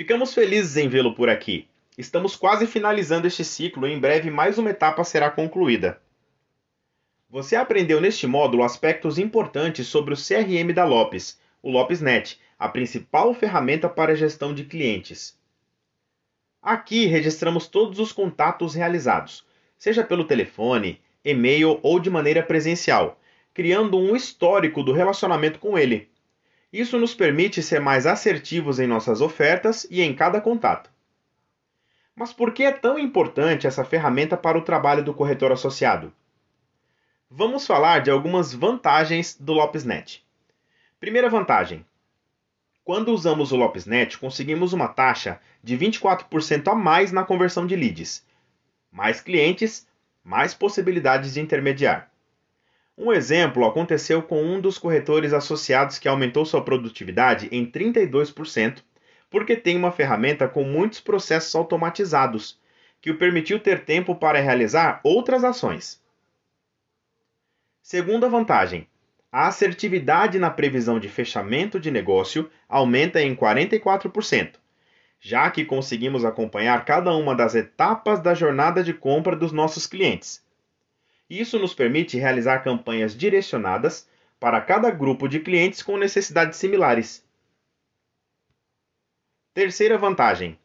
Ficamos felizes em vê-lo por aqui. Estamos quase finalizando este ciclo e em breve mais uma etapa será concluída. Você aprendeu neste módulo aspectos importantes sobre o CRM da Lopes, o LopesNet, a principal ferramenta para gestão de clientes. Aqui registramos todos os contatos realizados, seja pelo telefone, e-mail ou de maneira presencial, criando um histórico do relacionamento com ele. Isso nos permite ser mais assertivos em nossas ofertas e em cada contato. Mas por que é tão importante essa ferramenta para o trabalho do corretor associado? Vamos falar de algumas vantagens do LopesNet. Primeira vantagem: quando usamos o LopesNet, conseguimos uma taxa de 24% a mais na conversão de leads. Mais clientes, mais possibilidades de intermediar. Um exemplo aconteceu com um dos corretores associados que aumentou sua produtividade em 32%, porque tem uma ferramenta com muitos processos automatizados, que o permitiu ter tempo para realizar outras ações. Segunda vantagem: a assertividade na previsão de fechamento de negócio aumenta em 44%, já que conseguimos acompanhar cada uma das etapas da jornada de compra dos nossos clientes isso nos permite realizar campanhas direcionadas para cada grupo de clientes com necessidades similares. Terceira vantagem: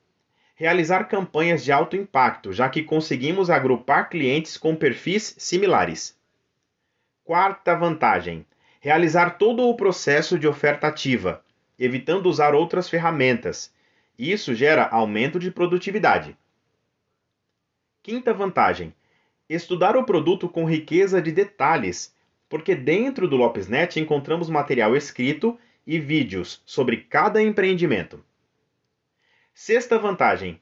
realizar campanhas de alto impacto, já que conseguimos agrupar clientes com perfis similares. Quarta vantagem: realizar todo o processo de oferta ativa, evitando usar outras ferramentas. Isso gera aumento de produtividade. Quinta vantagem: estudar o produto com riqueza de detalhes, porque dentro do LopesNet encontramos material escrito e vídeos sobre cada empreendimento. Sexta vantagem: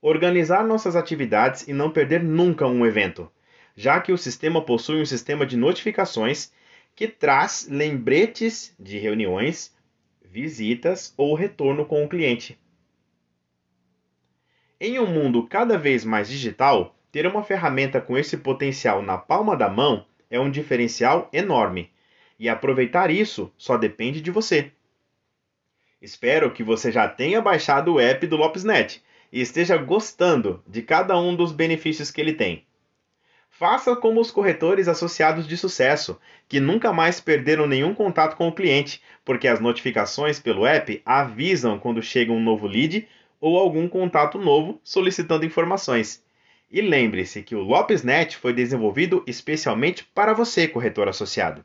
organizar nossas atividades e não perder nunca um evento, já que o sistema possui um sistema de notificações que traz lembretes de reuniões, visitas ou retorno com o cliente. Em um mundo cada vez mais digital, ter uma ferramenta com esse potencial na palma da mão é um diferencial enorme, e aproveitar isso só depende de você. Espero que você já tenha baixado o app do LopesNet e esteja gostando de cada um dos benefícios que ele tem. Faça como os corretores associados de sucesso, que nunca mais perderam nenhum contato com o cliente, porque as notificações pelo app avisam quando chega um novo lead ou algum contato novo solicitando informações. E lembre-se que o LopesNet foi desenvolvido especialmente para você, corretor associado.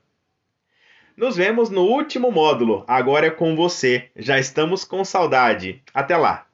Nos vemos no último módulo. Agora é com você. Já estamos com saudade. Até lá!